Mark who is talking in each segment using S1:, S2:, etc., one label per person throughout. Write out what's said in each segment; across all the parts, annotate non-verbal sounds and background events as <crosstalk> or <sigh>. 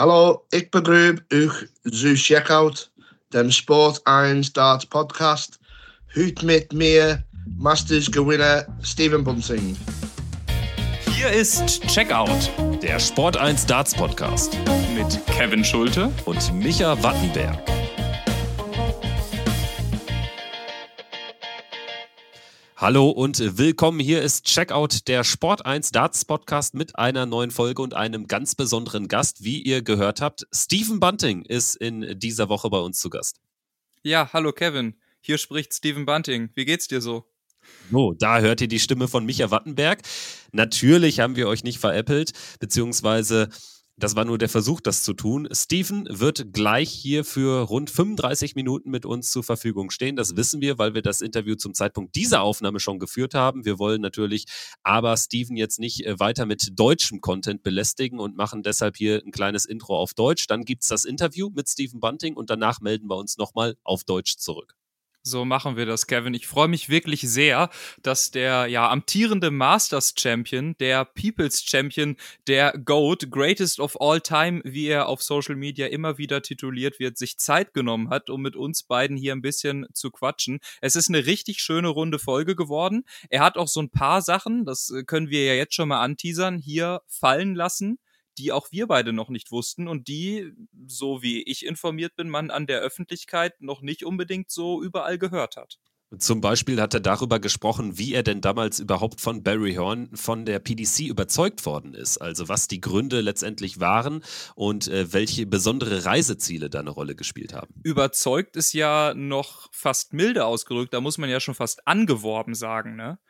S1: Hallo, ik begrijp u zu checkout den Sport 1 Darts Podcast. Hüt mit mir Masters Gewinner Steven Bunting.
S2: Hier ist Checkout, der Sport 1 Darts Podcast mit Kevin Schulte und Micha Wattenberg. Hallo und willkommen. Hier ist Checkout, der Sport 1 Darts Podcast mit einer neuen Folge und einem ganz besonderen Gast. Wie ihr gehört habt, Stephen Bunting ist in dieser Woche bei uns zu Gast.
S3: Ja, hallo Kevin. Hier spricht Stephen Bunting. Wie geht's dir so?
S2: So, da hört ihr die Stimme von Micha Wattenberg. Natürlich haben wir euch nicht veräppelt, beziehungsweise das war nur der Versuch, das zu tun. Steven wird gleich hier für rund 35 Minuten mit uns zur Verfügung stehen. Das wissen wir, weil wir das Interview zum Zeitpunkt dieser Aufnahme schon geführt haben. Wir wollen natürlich aber Steven jetzt nicht äh, weiter mit deutschem Content belästigen und machen deshalb hier ein kleines Intro auf Deutsch. Dann gibt es das Interview mit Steven Bunting und danach melden wir uns nochmal auf Deutsch zurück.
S3: So machen wir das, Kevin. Ich freue mich wirklich sehr, dass der ja amtierende Masters Champion, der People's Champion, der GOAT, Greatest of All Time, wie er auf Social Media immer wieder tituliert wird, sich Zeit genommen hat, um mit uns beiden hier ein bisschen zu quatschen. Es ist eine richtig schöne runde Folge geworden. Er hat auch so ein paar Sachen, das können wir ja jetzt schon mal anteasern, hier fallen lassen die auch wir beide noch nicht wussten und die, so wie ich informiert bin, man an der Öffentlichkeit noch nicht unbedingt so überall gehört hat.
S2: Zum Beispiel hat er darüber gesprochen, wie er denn damals überhaupt von Barry Horn von der PDC überzeugt worden ist. Also was die Gründe letztendlich waren und äh, welche besondere Reiseziele da eine Rolle gespielt haben.
S3: Überzeugt ist ja noch fast milde ausgedrückt, da muss man ja schon fast angeworben sagen, ne?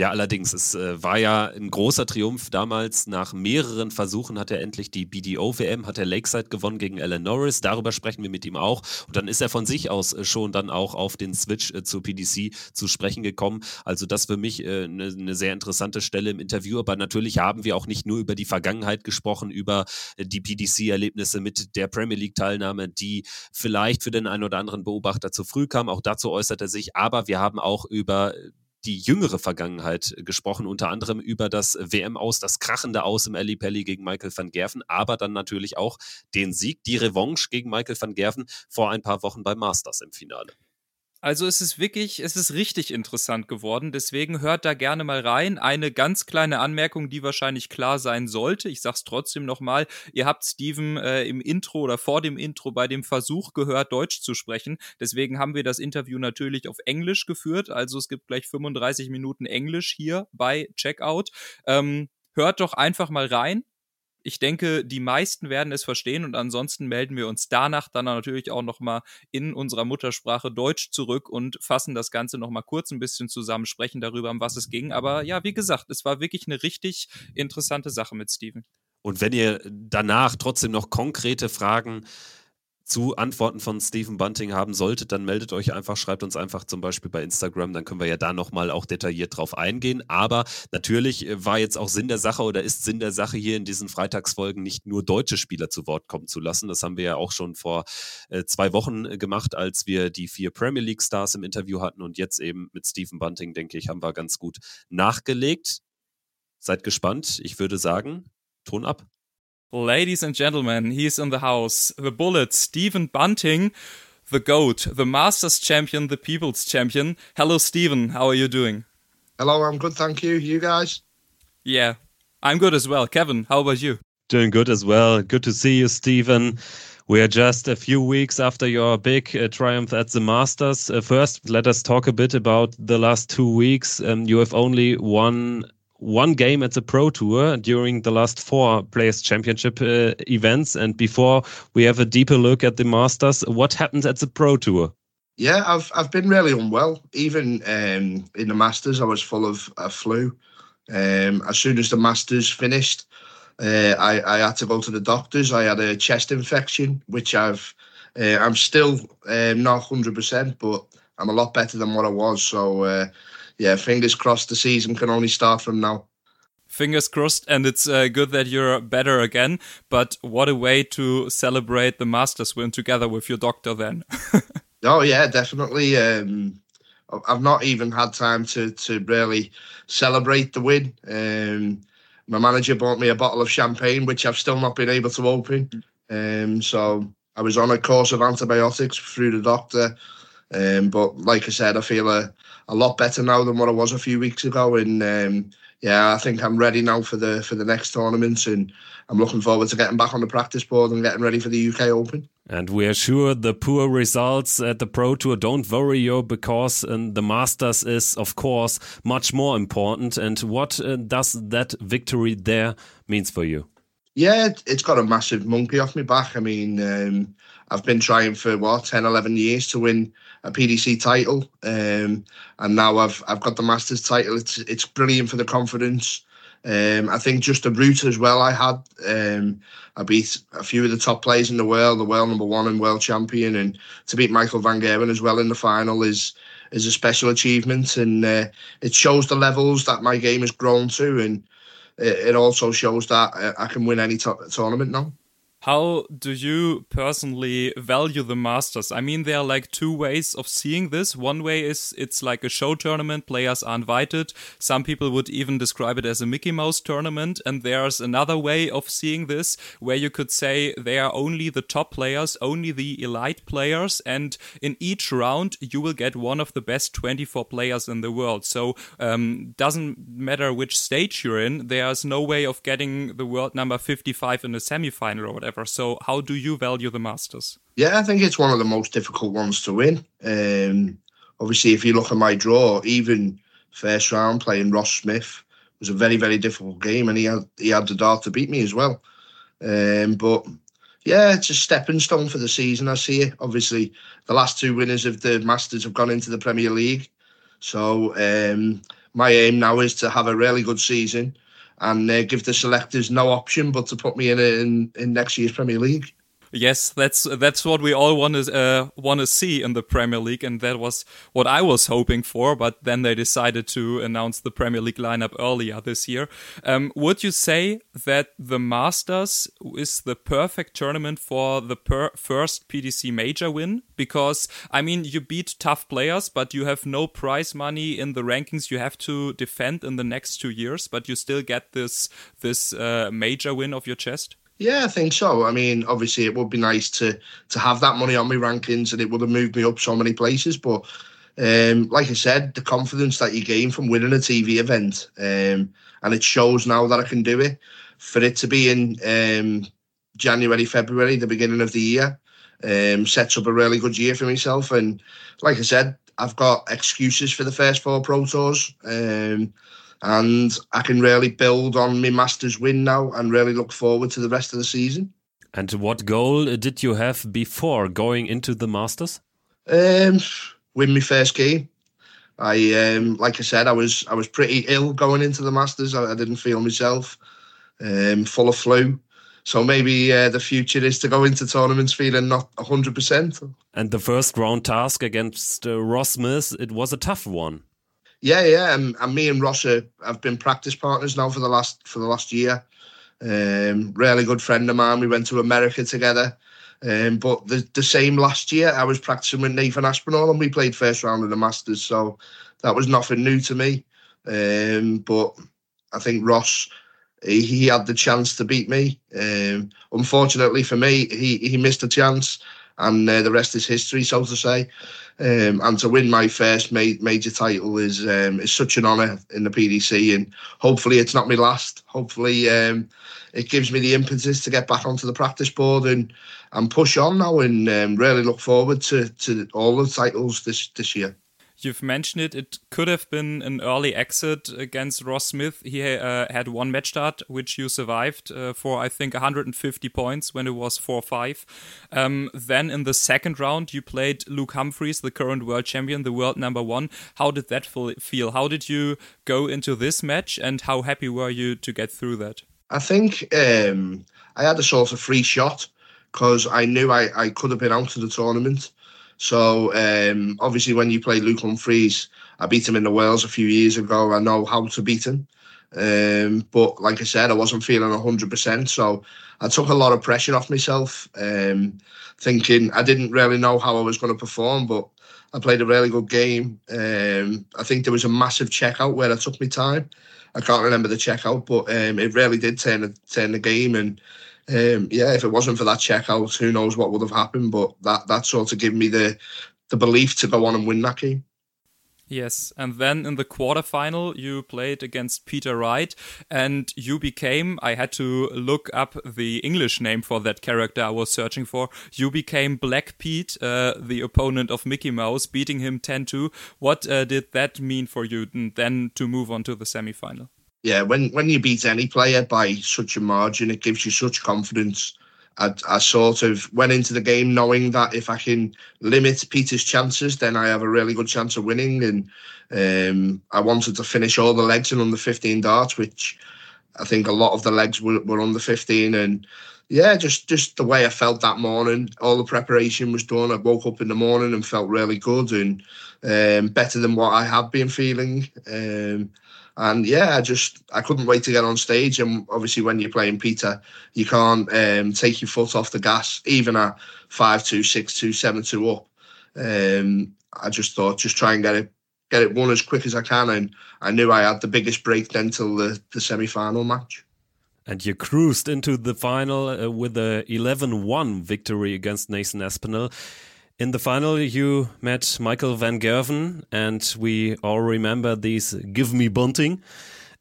S2: Ja, allerdings, es äh, war ja ein großer Triumph damals. Nach mehreren Versuchen hat er endlich die BDO-WM, hat er Lakeside gewonnen gegen Alan Norris. Darüber sprechen wir mit ihm auch. Und dann ist er von sich aus äh, schon dann auch auf den Switch äh, zur PDC zu sprechen gekommen. Also das für mich eine äh, ne, ne sehr interessante Stelle im Interview. Aber natürlich haben wir auch nicht nur über die Vergangenheit gesprochen, über äh, die PDC-Erlebnisse mit der Premier League-Teilnahme, die vielleicht für den einen oder anderen Beobachter zu früh kam. Auch dazu äußert er sich. Aber wir haben auch über die jüngere Vergangenheit äh, gesprochen, unter anderem über das WM aus, das krachende Aus im Ali Pelli gegen Michael van Gerven, aber dann natürlich auch den Sieg, die Revanche gegen Michael van Gerven vor ein paar Wochen beim Masters im Finale.
S3: Also es ist wirklich, es ist richtig interessant geworden. Deswegen hört da gerne mal rein. Eine ganz kleine Anmerkung, die wahrscheinlich klar sein sollte. Ich sag's trotzdem nochmal. Ihr habt Steven äh, im Intro oder vor dem Intro bei dem Versuch gehört, Deutsch zu sprechen. Deswegen haben wir das Interview natürlich auf Englisch geführt. Also es gibt gleich 35 Minuten Englisch hier bei Checkout. Ähm, hört doch einfach mal rein. Ich denke, die meisten werden es verstehen und ansonsten melden wir uns danach dann natürlich auch nochmal in unserer Muttersprache Deutsch zurück und fassen das Ganze nochmal kurz ein bisschen zusammen, sprechen darüber, um was es ging. Aber ja, wie gesagt, es war wirklich eine richtig interessante Sache mit Steven.
S2: Und wenn ihr danach trotzdem noch konkrete Fragen zu Antworten von Stephen Bunting haben solltet, dann meldet euch einfach, schreibt uns einfach zum Beispiel bei Instagram, dann können wir ja da nochmal auch detailliert drauf eingehen. Aber natürlich äh, war jetzt auch Sinn der Sache oder ist Sinn der Sache hier in diesen Freitagsfolgen nicht nur deutsche Spieler zu Wort kommen zu lassen. Das haben wir ja auch schon vor äh, zwei Wochen äh, gemacht, als wir die vier Premier League Stars im Interview hatten und jetzt eben mit Stephen Bunting, denke ich, haben wir ganz gut nachgelegt. Seid gespannt. Ich würde sagen, Ton ab.
S3: Ladies and gentlemen, he's in the house. The Bullet, Stephen Bunting, the GOAT, the Masters champion, the People's champion. Hello, Stephen. How are you doing?
S1: Hello, I'm good, thank you. You guys?
S3: Yeah, I'm good as well. Kevin, how about you?
S4: Doing good as well. Good to see you, Stephen. We are just a few weeks after your big uh, triumph at the Masters. Uh, first, let us talk a bit about the last two weeks. Um, you have only won one game at the Pro Tour during the last four Players Championship uh, events. And before we have a deeper look at the Masters, what happened at the Pro Tour?
S1: Yeah, I've I've been really unwell. Even um, in the Masters, I was full of a flu. Um, as soon as the Masters finished, uh, I I had to go to the doctors. I had a chest infection, which I've uh, I'm still um, not hundred percent, but I'm a lot better than what I was. So uh, yeah, fingers crossed the season can only start from now.
S3: Fingers crossed, and it's uh, good that you're better again. But what a way to celebrate the Masters win together with your doctor then. <laughs>
S1: oh, yeah, definitely. Um, I've not even had time to, to really celebrate the win. Um, my manager bought me a bottle of champagne, which I've still not been able to open. Um, so I was on a course of antibiotics through the doctor. Um, but like I said, I feel a, a lot better now than what I was a few weeks ago. And um, yeah, I think I'm ready now for the for the next tournaments, and I'm looking forward to getting back on the practice board and getting ready for the UK Open.
S4: And we are sure the poor results at the Pro Tour don't worry you because um, the Masters is, of course, much more important. And what uh, does that victory there means for you?
S1: Yeah, it's got a massive monkey off my back. I mean, um, I've been trying for what 10, 11 years to win a PDC title, um, and now I've I've got the Masters title. It's it's brilliant for the confidence. Um, I think just the route as well. I had um, I beat a few of the top players in the world, the world number one and world champion, and to beat Michael van Gerwen as well in the final is is a special achievement, and uh, it shows the levels that my game has grown to, and it, also shows that uh, I can win any tournament now.
S3: How do you personally value the Masters? I mean, there are like two ways of seeing this. One way is it's like a show tournament, players are invited. Some people would even describe it as a Mickey Mouse tournament. And there's another way of seeing this where you could say they are only the top players, only the elite players. And in each round, you will get one of the best 24 players in the world. So, um, doesn't matter which stage you're in, there's no way of getting the world number 55 in a semifinal or whatever So, how do you value the Masters?
S1: Yeah, I think it's one of the most difficult ones to win. Um, obviously, if you look at my draw, even first round playing Ross Smith was a very, very difficult game, and he had he had the dart to beat me as well. Um, but yeah, it's a stepping stone for the season. I see it. Obviously, the last two winners of the Masters have gone into the Premier League, so um, my aim now is to have a really good season and uh, give the selectors no option but to put me in, in in next year's Premier League.
S3: Yes, that's that's what we all want to uh, want to see in the Premier League, and that was what I was hoping for. But then they decided to announce the Premier League lineup earlier this year. Um, would you say that the Masters is the perfect tournament for the first PDC major win? Because I mean, you beat tough players, but you have no prize money in the rankings. You have to defend in the next two years, but you still get this this uh, major win of your chest.
S1: Yeah, I think so. I mean, obviously, it would be nice to to have that money on my rankings, and it would have moved me up so many places. But um, like I said, the confidence that you gain from winning a TV event, um, and it shows now that I can do it. For it to be in um, January, February, the beginning of the year, um, sets up a really good year for myself. And like I said, I've got excuses for the first four Pro Tours. And I can really build on my Masters win now and really look forward to the rest of the season.
S4: And what goal did you have before going into the Masters?
S1: Um, win my first game. I um, like I said, I was I was pretty ill going into the Masters. I, I didn't feel myself, um, full of flu. So maybe uh, the future is to go into tournaments feeling not hundred percent.
S4: And the first round task against uh, Ross Smith, it was a tough one.
S1: Yeah, yeah, and, and me and Ross are, have been practice partners now for the last for the last year. Um, really good friend of mine. We went to America together. Um, but the the same last year, I was practicing with Nathan Aspinall, and we played first round of the Masters. So that was nothing new to me. Um, but I think Ross, he, he had the chance to beat me. Um, unfortunately for me, he he missed a chance, and uh, the rest is history, so to say. Um, and to win my first ma- major title is um, is such an honour in the PDC, and hopefully it's not my last. Hopefully, um, it gives me the impetus to get back onto the practice board and and push on now, and um, really look forward to to all the titles this this year.
S3: You've mentioned it. It could have been an early exit against Ross Smith. He uh, had one match dart, which you survived uh, for, I think, 150 points when it was 4 5. Um, then in the second round, you played Luke Humphries, the current world champion, the world number one. How did that feel? How did you go into this match, and how happy were you to get through that?
S1: I think um, I had a sort of free shot because I knew I, I could have been out of the tournament. So um, obviously, when you play Luke Humphries, I beat him in the Wales a few years ago. I know how to beat him. Um, but like I said, I wasn't feeling 100%. So I took a lot of pressure off myself, um, thinking I didn't really know how I was going to perform, but I played a really good game. Um, I think there was a massive checkout where I took my time. I can't remember the checkout, but um, it really did turn turn the game. And um, yeah, if it wasn't for that checkout, who knows what would have happened? But that that sort of gave me the the belief to go on and win that game.
S3: Yes, and then in the quarterfinal, you played against Peter Wright, and you became. I had to look up the English name for that character I was searching for. You became Black Pete, uh, the opponent of Mickey Mouse, beating him 10 2. What uh, did that mean for you then to move on to the semifinal?
S1: Yeah, when, when you beat any player by such a margin, it gives you such confidence I, I sort of went into the game knowing that if I can limit Peter's chances, then I have a really good chance of winning. And um, I wanted to finish all the legs in under 15 darts, which I think a lot of the legs were, were under 15. And yeah, just just the way I felt that morning, all the preparation was done. I woke up in the morning and felt really good and um, better than what I had been feeling. Um, and yeah, I just I couldn't wait to get on stage. And obviously, when you're playing Peter, you can't um, take your foot off the gas, even at five two, six two, seven two up. Um, I just thought just try and get it get it won as quick as I can, and I knew I had the biggest break then till the, the semi final match.
S4: And you cruised into the final uh, with a 11 1 victory against Nathan Aspinall. In the final, you met Michael Van Gerwen, and we all remember these "Give Me Bunting"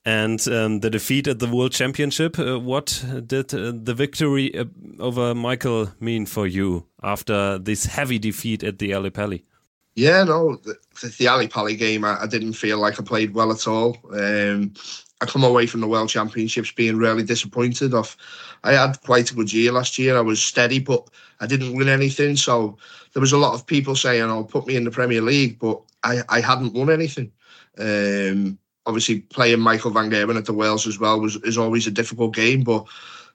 S4: and um, the defeat at the World Championship. Uh, what did uh, the victory uh, over Michael mean for you after this heavy defeat at the Ali Pali?
S1: Yeah, no, the, the Ali Pali game, I, I, didn't feel like I played well at all. Um, I come away from the World Championships being really disappointed. Off, I had quite a good year last year. I was steady, but I didn't win anything. So there was a lot of people saying, "Oh, put me in the Premier League," but I, I hadn't won anything. Um, obviously, playing Michael Van Gerwen at the Wales as well was is always a difficult game, but.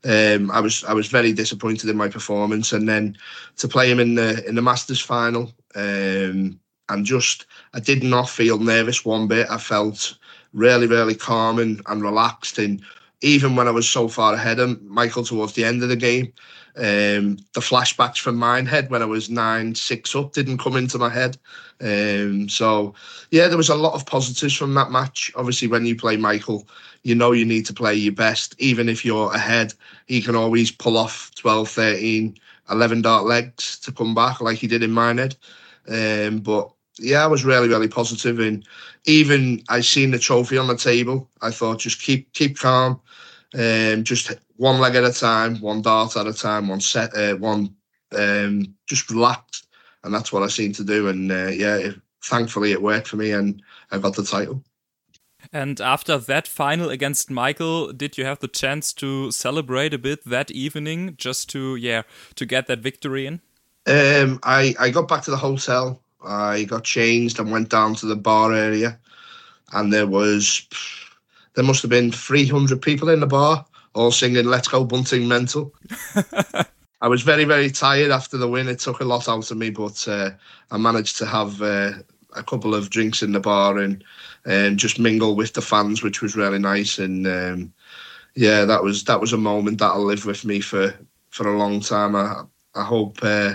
S1: Um, I was I was very disappointed in my performance, and then to play him in the in the Masters final, um, and just I did not feel nervous one bit. I felt really, really calm and, and relaxed. And even when I was so far ahead of Michael towards the end of the game, um, the flashbacks from Minehead when I was nine, six up didn't come into my head. Um, so, yeah, there was a lot of positives from that match. Obviously, when you play Michael, you know you need to play your best. Even if you're ahead, he can always pull off 12, 13, 11 dart legs to come back like he did in Minehead. Um, but yeah, I was really, really positive. And even I seen the trophy on the table, I thought just keep keep calm, um, just one leg at a time, one dart at a time, one set, uh, one um, just relaxed, and that's what I seem to do. And uh, yeah, it, thankfully it worked for me, and I got the title.
S3: And after that final against Michael, did you have the chance to celebrate a bit that evening, just to yeah to get that victory in?
S1: Um, I I got back to the hotel I got changed and went down to the bar area, and there was there must have been 300 people in the bar, all singing "Let's Go Bunting Mental." <laughs> I was very very tired after the win. It took a lot out of me, but uh, I managed to have uh, a couple of drinks in the bar and and just mingle with the fans, which was really nice. And um, yeah, that was that was a moment that'll live with me for for a long time. I I hope. Uh,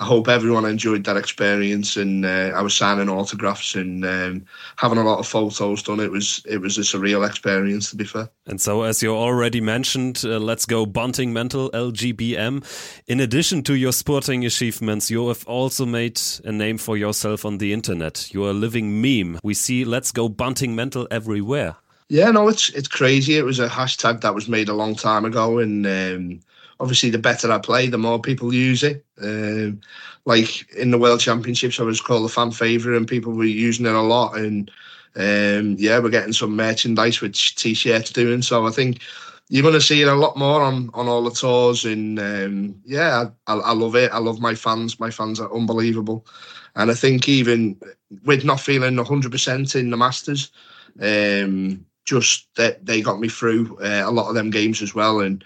S1: I hope everyone enjoyed that experience, and uh, I was signing autographs and um, having a lot of photos done. It was it was a surreal experience, to be fair.
S4: And so, as you already mentioned, uh, let's go bunting mental LGBM. In addition to your sporting achievements, you have also made a name for yourself on the internet. You're a living meme. We see "Let's go bunting mental" everywhere.
S1: Yeah, no, it's it's crazy. It was a hashtag that was made a long time ago, and um, obviously the better I play, the more people use it. Um, like in the World Championships, I was called a fan favourite, and people were using it a lot. And um, yeah, we're getting some merchandise with t-shirts doing. So I think you're going to see it a lot more on on all the tours. And um, yeah, I, I love it. I love my fans. My fans are unbelievable. And I think even with not feeling 100% in the Masters, um, just that they got me through uh, a lot of them games as well. And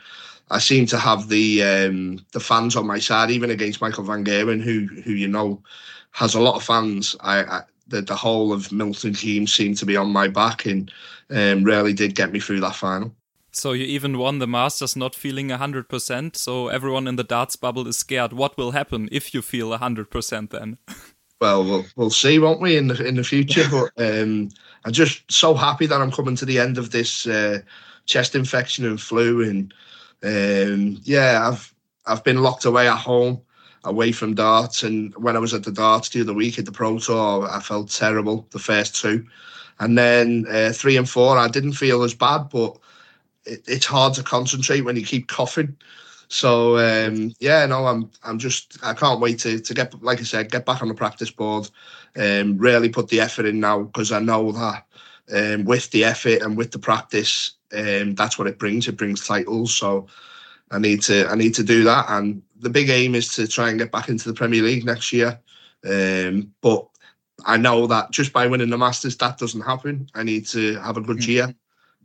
S1: I seem to have the um, the fans on my side, even against Michael Van Gerwen, who who you know has a lot of fans. I, I the, the whole of Milton Keynes seemed to be on my back and um, really did get me through that final.
S3: So you even won the Masters not feeling 100%. So everyone in the darts bubble is scared. What will happen if you feel 100% then? <laughs>
S1: Well, we'll we'll see, won't we, in the in the future? But um, I'm just so happy that I'm coming to the end of this uh, chest infection and flu, and um, yeah, I've I've been locked away at home, away from darts, and when I was at the darts the other week at the Pro Tour, I felt terrible the first two, and then uh, three and four, I didn't feel as bad, but it, it's hard to concentrate when you keep coughing. So um, yeah, no, I'm I'm just I can't wait to to get like I said get back on the practice board, um, really put the effort in now because I know that um, with the effort and with the practice, um, that's what it brings. It brings titles. So I need to I need to do that, and the big aim is to try and get back into the Premier League next year. Um, but I know that just by winning the Masters, that doesn't happen. I need to have a good mm-hmm. year.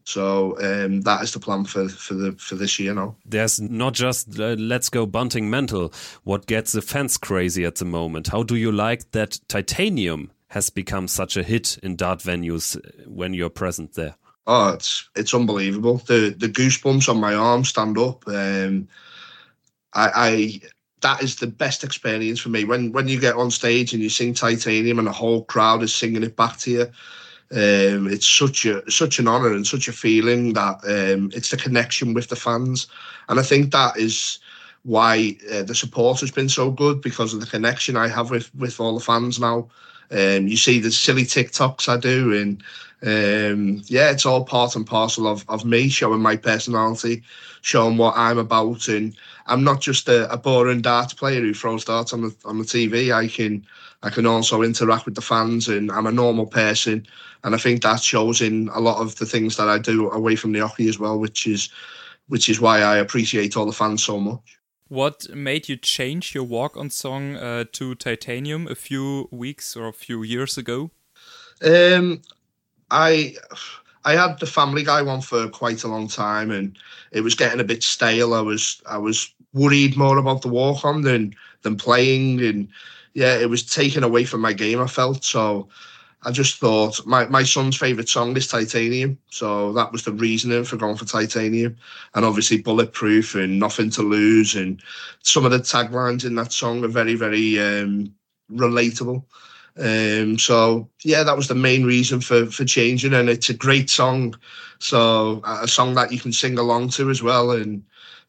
S1: So um, that is the plan for for the for this year now.
S4: There's not just uh, let's go bunting mental. What gets the fans crazy at the moment? How do you like that titanium has become such a hit in dart venues uh, when you're present there?
S1: Oh, it's it's unbelievable. The the goosebumps on my arm stand up. Um, I, I that is the best experience for me when when you get on stage and you sing titanium and the whole crowd is singing it back to you um, it's such a such an honour and such a feeling that um, it's the connection with the fans, and I think that is why uh, the support has been so good because of the connection I have with with all the fans now. Um, you see the silly TikToks I do, and um, yeah, it's all part and parcel of of me showing my personality, showing what I'm about, and I'm not just a, a boring dart player who throws darts on the on the TV. I can I can also interact with the fans, and I'm a normal person. And I think that shows in a lot of the things that I do away from the oche as well, which is which is why I appreciate all the fans so much.
S3: What made you change your walk-on song uh, to Titanium a few weeks or a few years ago?
S1: Um, I I had the Family Guy one for quite a long time, and it was getting a bit stale. I was I was worried more about the walk on than than playing, and yeah, it was taken away from my game. I felt so. I just thought my, my son's favourite song is Titanium, so that was the reasoning for going for Titanium, and obviously Bulletproof and Nothing to Lose, and some of the taglines in that song are very very um, relatable. Um, so yeah, that was the main reason for for changing, and it's a great song, so a song that you can sing along to as well, and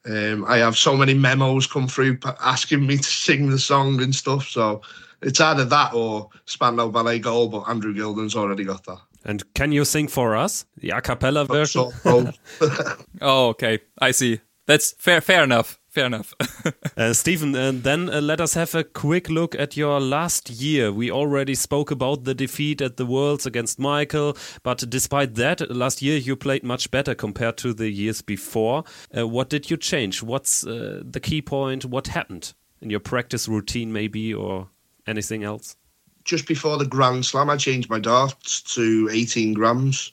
S1: um, I have so many memos come through asking me to sing the song and stuff. So it's either that or Spandau Ballet Gold, but Andrew Gilding's already got that.
S4: And can you sing for us the a cappella version? <laughs> <laughs>
S3: oh, okay. I see. That's fair. Fair enough fair enough. <laughs>
S4: uh, Stephen, uh, then uh, let us have a quick look at your last year. We already spoke about the defeat at the Worlds against Michael, but despite that, last year you played much better compared to the years before. Uh, what did you change? What's uh, the key point? What happened in your practice routine, maybe, or anything else?
S1: Just before the Grand Slam, I changed my darts to 18 grams.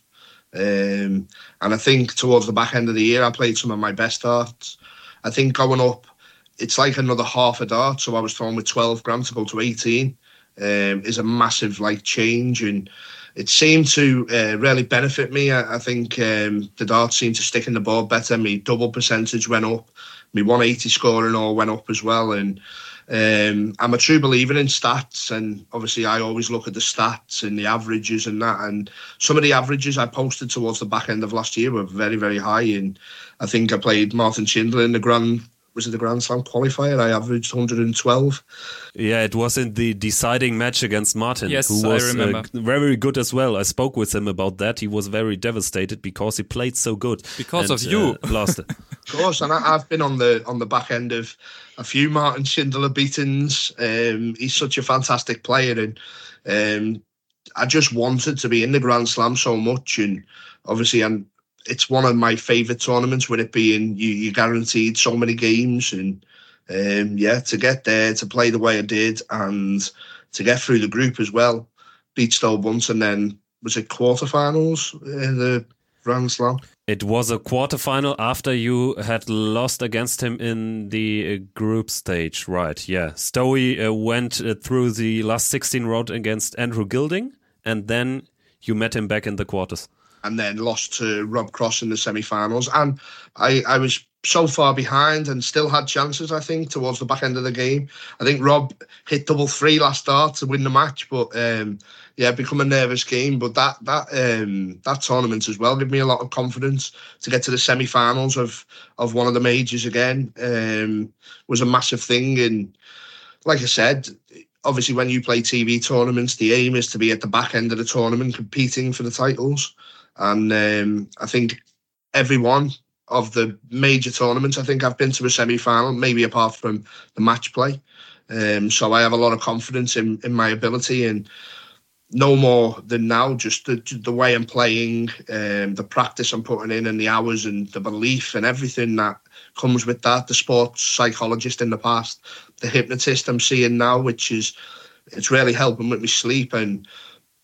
S1: Um, and I think towards the back end of the year, I played some of my best darts. I think going up, it's like another half a dart. So I was throwing with 12 grams to go to 18 um, is a massive like change. And it seemed to uh, really benefit me. I, I think um, the dart seemed to stick in the board better. My double percentage went up. My 180 scoring all went up as well. And um, I'm a true believer in stats, and obviously I always look at the stats and the averages and that. And some of the averages I posted towards the back end of last year were very, very high. And I think I played Martin Schindler in the Grand was it the Grand Slam qualifier? I averaged 112.
S4: Yeah, it was in the deciding match against Martin,
S3: yes,
S4: who was
S3: uh,
S4: very good as well. I spoke with him about that. He was very devastated because he played so good.
S3: Because and, of you,
S4: uh, lost it. <laughs>
S1: of course, and I, have been on the on the back end of a few Martin Schindler beatings. Um, he's such a fantastic player, and um, I just wanted to be in the Grand Slam so much, and obviously, and it's one of my favourite tournaments with it being you you guaranteed so many games and um, yeah to get there to play the way I did and to get through the group as well beat Stowe once and then was it quarterfinals in the Grand Slam
S4: It was a quarterfinal after you had lost against him in the uh, group stage, right? Yeah. Stowe uh, went uh, through the last 16 road against Andrew Gilding, and then you met him back in the quarters.
S1: And then lost to Rob Cross in the semi finals. And I, I was so far behind and still had chances, I think, towards the back end of the game. I think Rob hit double three last start to win the match, but um, yeah, become a nervous game. But that that um, that tournament as well gave me a lot of confidence to get to the semi-finals of of one of the majors again. Um, was a massive thing, and like I said, obviously when you play TV tournaments, the aim is to be at the back end of the tournament competing for the titles. And um, I think every one of the major tournaments. I think I've been to a semi final, maybe apart from the match play. Um, so I have a lot of confidence in, in my ability and no more than now, just the, the way I'm playing, um, the practice I'm putting in, and the hours and the belief and everything that comes with that. The sports psychologist in the past, the hypnotist I'm seeing now, which is it's really helping with my sleep and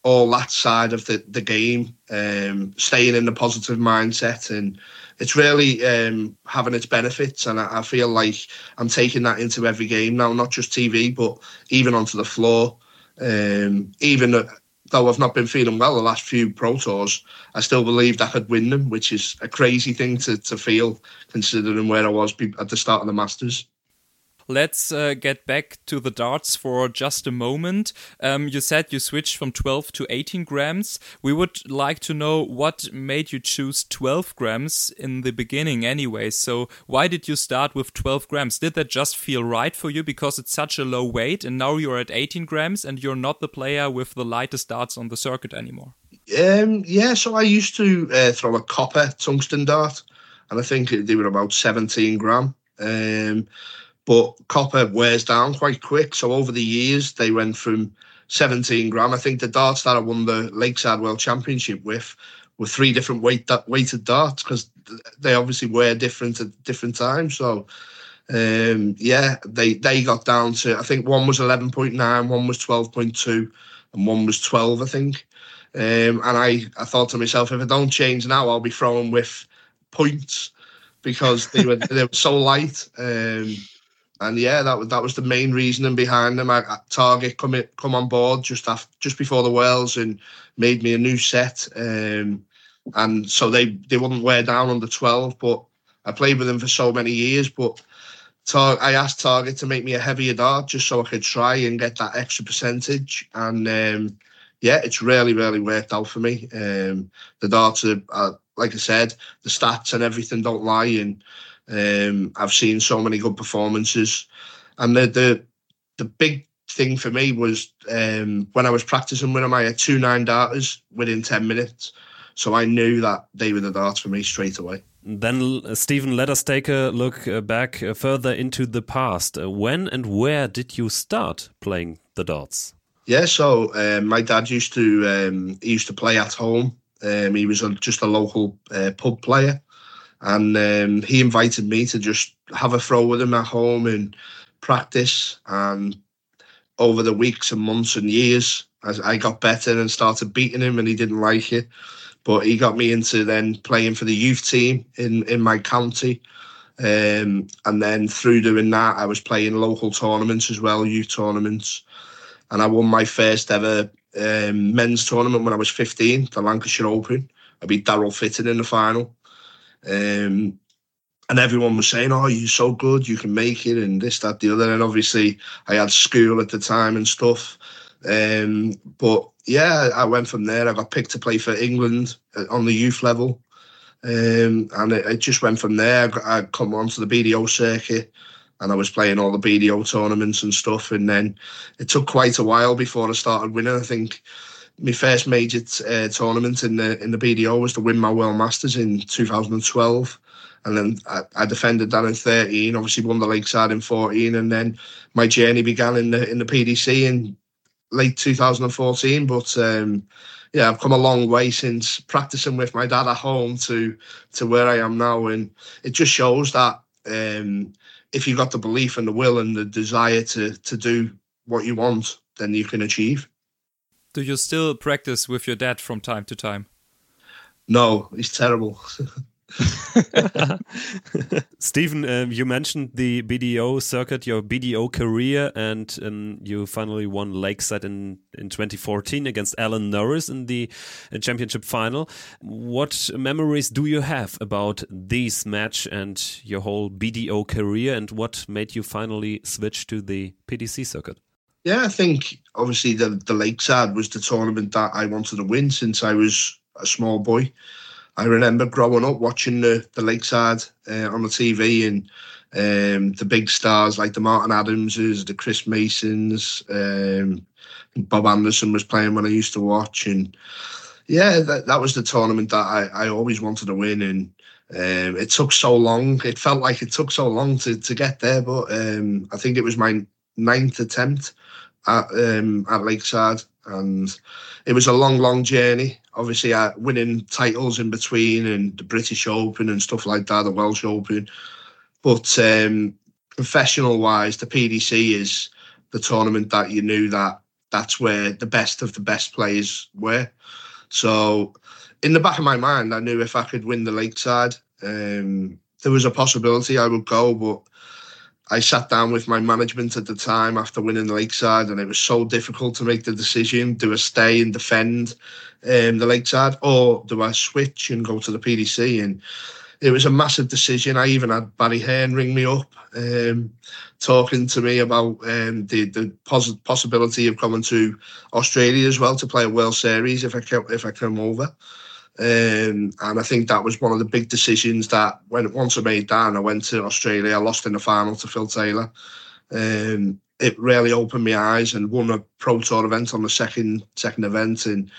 S1: all that side of the, the game, um, staying in the positive mindset and it's really um, having its benefits, and I, I, feel like I'm taking that into every game now, not just TV, but even onto the floor. Um, even though I've not been feeling well the last few Pro Tours, I still believed I could win them, which is a crazy thing to, to feel considering where I was at the start of the Masters
S3: let's uh, get back to the darts for just a moment. Um, you said you switched from 12 to 18 grams. We would like to know what made you choose 12 grams in the beginning, anyway. So, why did you start with 12 grams? Did that just feel right for you because it's such a low weight and now you're at 18 grams and you're not the player with the lightest darts on the circuit anymore?
S1: Um, yeah, so I used to uh, throw a copper tungsten dart, and I think they were about 17 gram. Um, but copper wears down quite quick. So over the years, they went from 17 gram. I think the darts that I won the Lakeside World Championship with were three different weight weighted darts because they obviously wear different at different times. So um, yeah, they they got down to I think one was 11.9, one was 12.2, and one was 12, I think. Um, and I, I thought to myself, if I don't change now, I'll be throwing with points because they were <laughs> they were so light. Um, and yeah, that was that was the main reasoning behind them. I, Target come in, come on board just after, just before the Worlds and made me a new set, um, and so they they wouldn't wear down under twelve. But I played with them for so many years. But Tar- I asked Target to make me a heavier dart just so I could try and get that extra percentage, and um, yeah, it's really really worked out for me. Um, the darts are, are like I said, the stats and everything don't lie and um, I've seen so many good performances, and the the the big thing for me was um, when I was practicing with them, I had two nine darters within ten minutes, so I knew that they were the darts for me straight away.
S4: Then, uh, Stephen, let us take a look uh, back uh, further into the past. Uh, when and where did you start playing the darts?
S1: Yeah, so um, my dad used to um, he used to play at home. Um, he was a, just a local uh, pub player, and um, he invited me to just have a throw with him at home and practice. And over the weeks and months and years, as I got better and started beating him, and he didn't like it. But he got me into then playing for the youth team in in my county. Um, and then through doing that, I was playing local tournaments as well, youth tournaments. And I won my first ever um, men's tournament when I was 15, the Lancashire Open. I beat Darryl Fitton in the final. Um, and everyone was saying, "Oh, you're so good, you can make it," and this, that, the other. And obviously, I had school at the time and stuff. Um, but yeah, I went from there. I got picked to play for England uh, on the youth level, um, and it, it, just went from there. I, I come onto the BDO circuit, and I was playing all the BDO tournaments and stuff. And then it took quite a while before I started winning. I think my first major uh, tournament in the in the BDO was to win my World Masters in 2012, and then I, I, defended that in 13. Obviously, won the Lakeside in 14, and then my journey began in the in the PDC in late 2014. But um, yeah, I've come a long way since practicing with my dad at home to to where I am now, and it just shows that um, if you've got the belief and the will and the desire to to do what you want, then you can achieve.
S3: Do you still practice with your dad from time to time?
S1: No, it's terrible. <laughs>
S2: Stephen, um, you mentioned the BDO circuit, your BDO career, and um, you finally won Lakeside in, in 2014 against Alan Norris in the uh, championship final. What memories do you have about this match and your whole BDO career, and what made you finally switch to the PDC circuit?
S1: Yeah, I think obviously the the Lakeside was the tournament that I wanted to win since I was a small boy. I remember growing up watching the the Lakeside uh, on the TV and um, the big stars like the Martin Adamses, the Chris Masons, um, Bob Anderson was playing when I used to watch, and yeah, that, that was the tournament that I, I always wanted to win, and um, it took so long. It felt like it took so long to to get there, but um, I think it was my ninth attempt at um, at Lakeside, and it was a long, long journey. Obviously, uh, winning titles in between and the British Open and stuff like that, the Welsh Open. But um, professional wise, the PDC is the tournament that you knew that that's where the best of the best players were. So, in the back of my mind, I knew if I could win the Lakeside, um, there was a possibility I would go, but I sat down with my management at the time after winning the Lakeside, and it was so difficult to make the decision: do I stay and defend um, the Lakeside, or do I switch and go to the PDC? And it was a massive decision. I even had Barry Hearn ring me up, um, talking to me about um, the the poss- possibility of coming to Australia as well to play a World Series if I come, if I come over. Um, and I think that was one of the big decisions that when once I made that and I went to Australia, I lost in the final to Phil Taylor. Um, it really opened my eyes and won a pro tour event on the second second event. And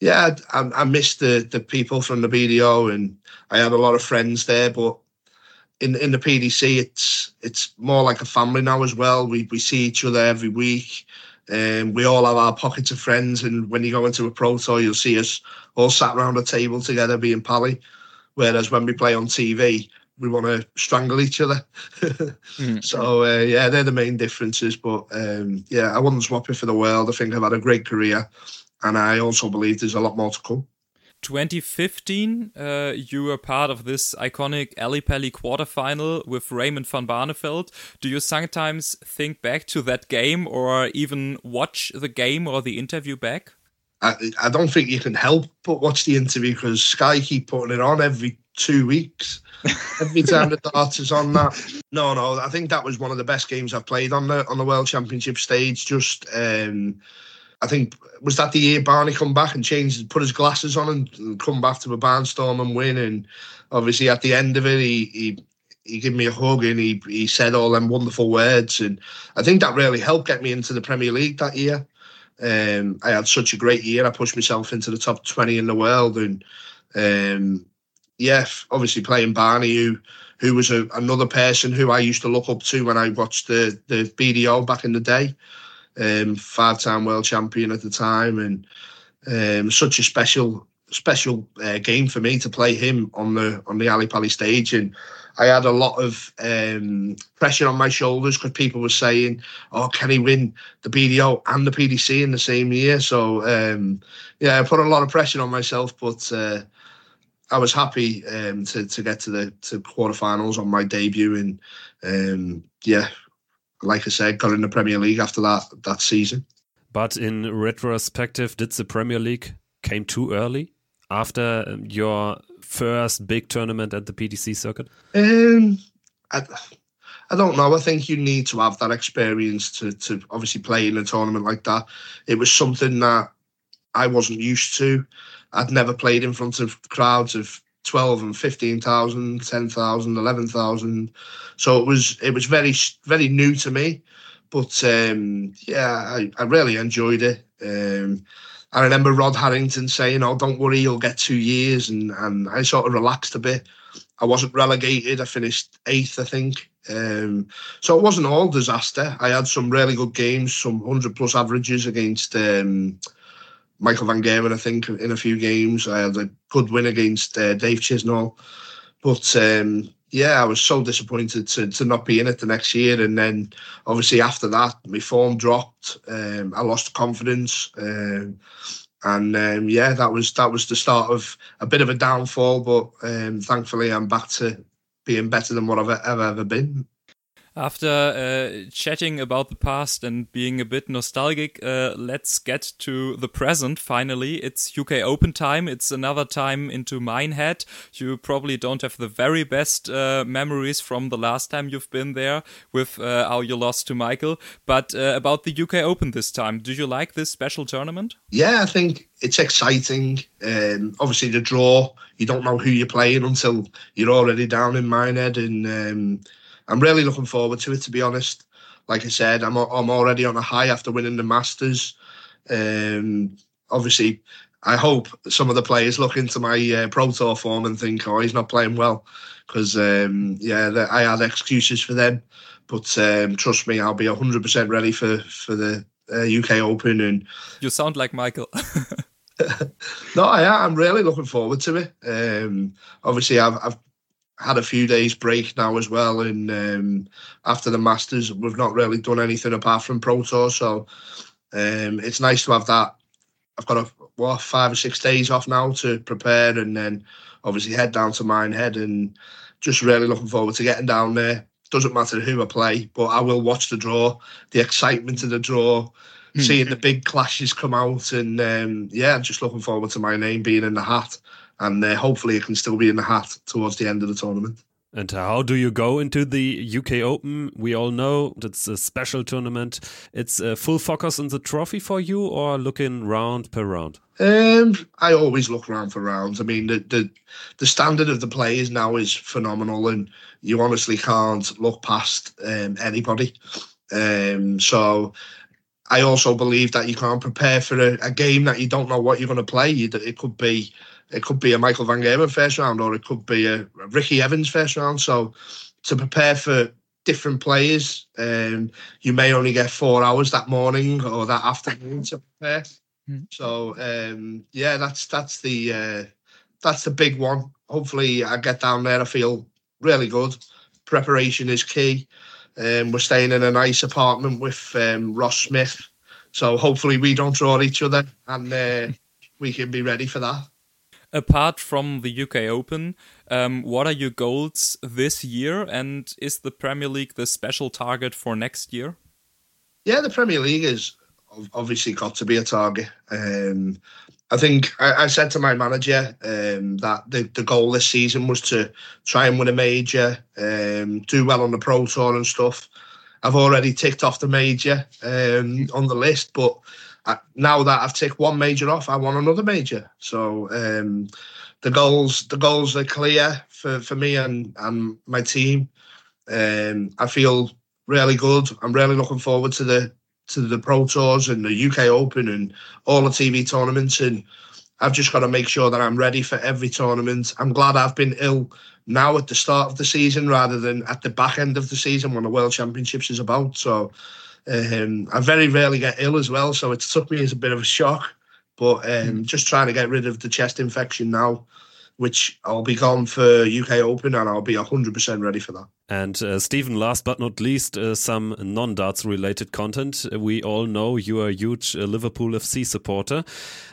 S1: yeah, I, I missed the the people from the BDO and I had a lot of friends there, but in in the PDC, it's it's more like a family now as well. We we see each other every week. Um, we all have our pockets of friends, and when you go into a pro tour, you'll see us all sat around a table together being pally. Whereas when we play on TV, we want to strangle each other. mm. <laughs> So uh, yeah, they're the main differences. But um, yeah, I wouldn't swap it for the world. I think I've had a great career, and I also believe there's a lot more to come.
S3: 2015, uh, you were part of this iconic Ali Pally quarterfinal with Raymond van Barneveld. Do you sometimes think back to that game or even watch the game or the interview back?
S1: I, I don't think you can help but watch the interview because Sky keep putting it on every two weeks. <laughs> Every time the darts is on that. No, no, I think that was one of the best games I've played on the on the World Championship stage. Just um, I think was that the year Barney come back and changed, put his glasses on and, and come back to a barnstorm and win. And obviously at the end of it, he he he gave me a hug and he he said all them wonderful words. And I think that really helped get me into the Premier League that year. Um, I had such a great year. I pushed myself into the top twenty in the world, and um, yeah, obviously playing Barney, who who was a, another person who I used to look up to when I watched the the BDO back in the day um, five-time world champion at the time, and um, such a special special uh, game for me to play him on the on the Ali Pali stage, and I had a lot of um, pressure on my shoulders because people were saying, "Oh, can he win the BDO and the PDC in the same year?" So um, yeah, I put a lot of pressure on myself, but. Uh, I was happy um, to to get to the to quarterfinals on my debut, and um, yeah, like I said, got in the Premier League after that that season.
S2: But in retrospective, did the Premier League came too early after um, your first big tournament at the PDC circuit?
S1: Um, I, I don't know. I think you need to have that experience to to obviously play in a tournament like that. It was something that I wasn't used to. I'd never played in front of crowds of 12 and 15,000, 10,000, 11,000. So it was it was very very new to me, but um, yeah, I, I really enjoyed it. Um, I remember Rod Harrington saying, "Oh, don't worry, you'll get two years," and and I sort of relaxed a bit. I wasn't relegated. I finished eighth, I think. Um, so it wasn't all disaster. I had some really good games, some hundred plus averages against um, Michael Van Gerwen, I think, in a few games. I had a good win against uh, Dave Chisnall. But um, yeah, I was so disappointed to, to not be in it the next year. And then obviously after that, my form dropped. Um, I lost confidence. Um, and um, yeah, that was that was the start of a bit of a downfall. But um, thankfully, I'm back to being better than what I've ever ever been.
S3: After uh, chatting about the past and being a bit nostalgic, uh, let's get to the present finally. It's UK Open time. It's another time into Minehead. You probably don't have the very best uh, memories from the last time you've been there with uh, how you lost to Michael. But uh, about the UK Open this time, do you like this special tournament?
S1: Yeah, I think it's exciting. Um, obviously, the draw, you don't know who you're playing until you're already down in Minehead. And um, I'm really looking forward to it. To be honest, like I said, I'm I'm already on a high after winning the Masters. Um, obviously, I hope some of the players look into my uh, Pro Tour form and think, "Oh, he's not playing well," because um, yeah, I had excuses for them. But um, trust me, I'll be 100% ready for for the uh, UK Open. And
S3: you sound like Michael. <laughs> <laughs>
S1: no, I, am. I'm really looking forward to it. Um, obviously, I've, I've had a few days break now as well, and um, after the Masters, we've not really done anything apart from Pro Tour, so um, it's nice to have that. I've got a what five or six days off now to prepare, and then obviously head down to Minehead, and just really looking forward to getting down there. Doesn't matter who I play, but I will watch the draw, the excitement of the draw, mm. seeing the big clashes come out, and um, yeah, just looking forward to my name being in the hat and uh, hopefully it can still be in the hat towards the end of the tournament.
S4: And how do you go into the UK Open? We all know it's a special tournament. It's a full focus on the trophy for you, or looking round per round?
S1: Um, I always look round for rounds. I mean, the, the the standard of the players now is phenomenal, and you honestly can't look past um, anybody. Um, so I also believe that you can't prepare for a, a game that you don't know what you're going to play. It could be it could be a Michael Van Gerwen first round, or it could be a Ricky Evans first round. So to prepare for different players, um, you may only get four hours that morning or that afternoon to prepare. Mm. So um, yeah, that's that's the uh, that's the big one. Hopefully, I get down there. I feel really good. Preparation is key. Um, we're staying in a nice apartment with um, Ross Smith, so hopefully we don't draw each other, and uh, we can be ready for that
S3: apart from the UK Open, um, what are your goals this year? And is the Premier League the special target for next year?
S1: Yeah, the Premier League is obviously got to be a target. Um, I think I, I, said to my manager um, that the, the goal this season was to try and win a major, um, do well on the Pro Tour and stuff. I've already ticked off the major um, on the list, but now that I've ticked one major off, I want another major. So um, the goals, the goals are clear for, for me and, and my team. Um, I feel really good. I'm really looking forward to the to the Pro Tours and the UK Open and all the TV tournaments. And I've just got to make sure that I'm ready for every tournament. I'm glad I've been ill now at the start of the season rather than at the back end of the season when the World Championships is about. So um, I very rarely get ill as well, so it took me as a bit of a shock. But um, mm. just trying to get rid of the chest infection now, which I'll be gone for UK Open, and I'll be 100% ready for that.
S4: And uh, Stephen, last but not least, uh, some non darts related content. We all know you are a huge uh, Liverpool FC supporter.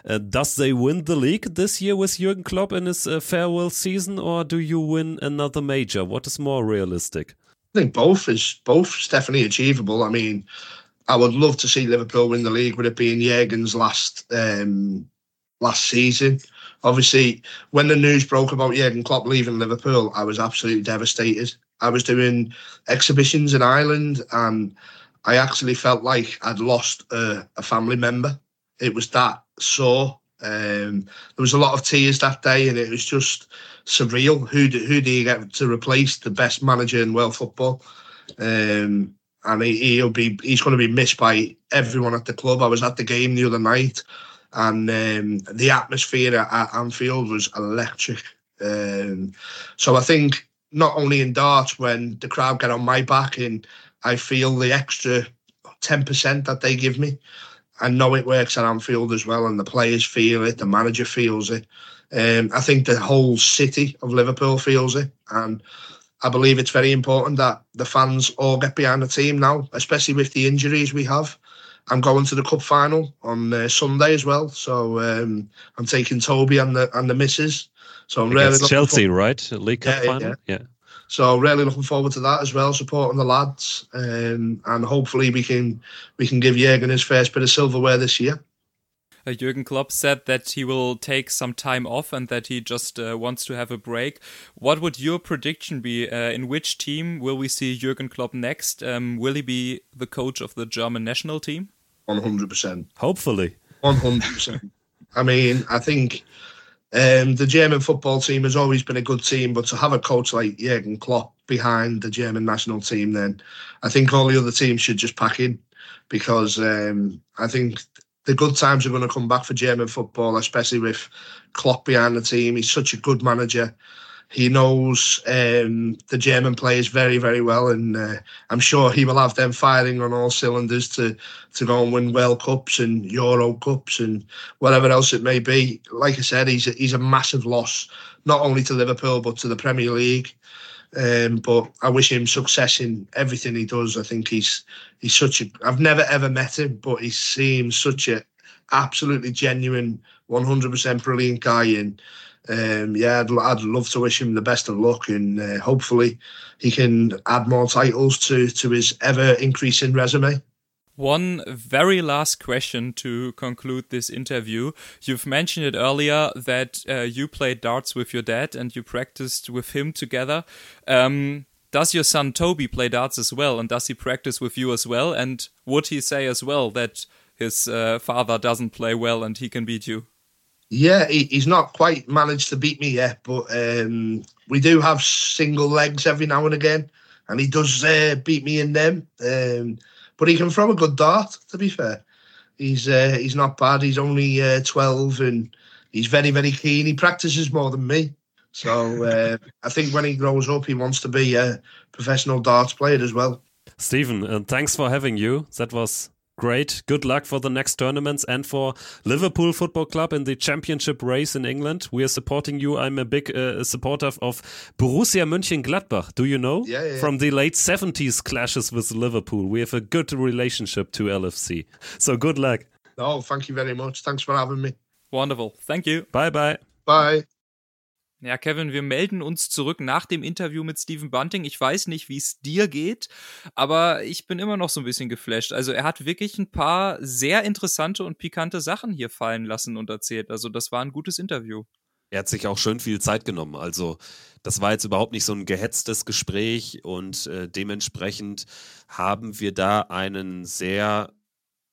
S4: Uh, does they win the league this year with Jurgen Klopp in his uh, farewell season, or do you win another major? What is more realistic?
S1: I think both is both is definitely achievable. I mean, I would love to see Liverpool win the league with it being Jurgen's last um, last season. Obviously, when the news broke about Jurgen Klopp leaving Liverpool, I was absolutely devastated. I was doing exhibitions in Ireland, and I actually felt like I'd lost a, a family member. It was that sore. Um, there was a lot of tears that day, and it was just surreal. Who do, who do you get to replace the best manager in world football? Um, and he, will be he's going to be missed by everyone at the club. I was at the game the other night, and um, the atmosphere at, Anfield was electric. Um, so I think not only in darts when the crowd get on my back and I feel the extra ten percent that they give me. I know it works at Anfield as well, and the players feel it, the manager feels it. Um, I think the whole city of Liverpool feels it, and I believe it's very important that the fans all get behind the team now, especially with the injuries we have. I'm going to the cup final on uh, Sunday as well. So um, I'm taking Toby and the and the missus. So I'm
S4: Against
S1: really
S4: Chelsea,
S1: forward.
S4: right? League Cup
S1: Yeah,
S4: final.
S1: yeah.
S4: yeah.
S1: So really looking forward to that as well, supporting the lads, um, and hopefully we can we can give Jurgen his first bit of silverware this year.
S3: Uh, Jurgen Klopp said that he will take some time off and that he just uh, wants to have a break. What would your prediction be? Uh, in which team will we see Jurgen Klopp next? Um, will he be the coach of the German national team?
S1: One hundred percent.
S2: Hopefully.
S1: One hundred percent. I mean, I think um, the German football team has always been a good team, but to have a coach like Jurgen Klopp behind the German national team, then I think all the other teams should just pack in because um, I think the good times are going to come back for German football, especially with Klopp behind the team. He's such a good manager. He knows um, the German players very, very well, and uh, I'm sure he will have them firing on all cylinders to to go and win World Cups and Euro Cups and whatever else it may be. Like I said, he's a, he's a massive loss, not only to Liverpool but to the Premier League. Um, but I wish him success in everything he does. I think he's he's such a. I've never ever met him, but he seems such a absolutely genuine, 100% brilliant guy. And um, yeah, I'd, I'd love to wish him the best of luck, and uh, hopefully he can add more titles to to his ever increasing resume.
S3: One very last question to conclude this interview. You've mentioned it earlier that uh, you played darts with your dad and you practiced with him together. Um, does your son Toby play darts as well? And does he practice with you as well? And would he say as well that his uh, father doesn't play well and he can beat you?
S1: Yeah, he, he's not quite managed to beat me yet, but um, we do have single legs every now and again, and he does uh, beat me in them. Um, but he can throw a good dart. To be fair, he's uh, he's not bad. He's only uh, twelve, and he's very very keen. He practices more than me, so uh, <laughs> I think when he grows up, he wants to be a professional darts player as well.
S2: Stephen, uh, thanks for having you. That was great. Good luck for the next tournaments and for Liverpool Football Club in the championship race in England. We are supporting you. I'm a big uh, supporter of Borussia Mönchengladbach. Do you know?
S1: Yeah, yeah.
S2: From the late 70s clashes with Liverpool. We have a good relationship to LFC. So good luck.
S1: No, thank you very much. Thanks for having me.
S3: Wonderful. Thank you.
S2: Bye bye.
S1: Bye.
S3: Ja, Kevin, wir melden uns zurück nach dem Interview mit Stephen Bunting. Ich weiß nicht, wie es dir geht, aber ich bin immer noch so ein bisschen geflasht. Also er hat wirklich ein paar sehr interessante und pikante Sachen hier fallen lassen und erzählt. Also das war ein gutes Interview.
S2: Er hat sich auch schön viel Zeit genommen. Also, das war jetzt überhaupt nicht so ein gehetztes Gespräch und äh, dementsprechend haben wir da einen sehr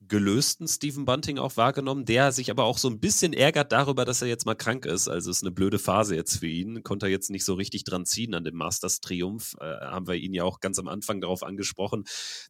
S2: gelösten Stephen Bunting auch wahrgenommen, der sich aber auch so ein bisschen ärgert darüber, dass er jetzt mal krank ist. Also es ist eine blöde Phase jetzt für ihn. Konnte er jetzt nicht so richtig dran ziehen an dem Masters-Triumph. Äh, haben wir ihn ja auch ganz am Anfang darauf angesprochen.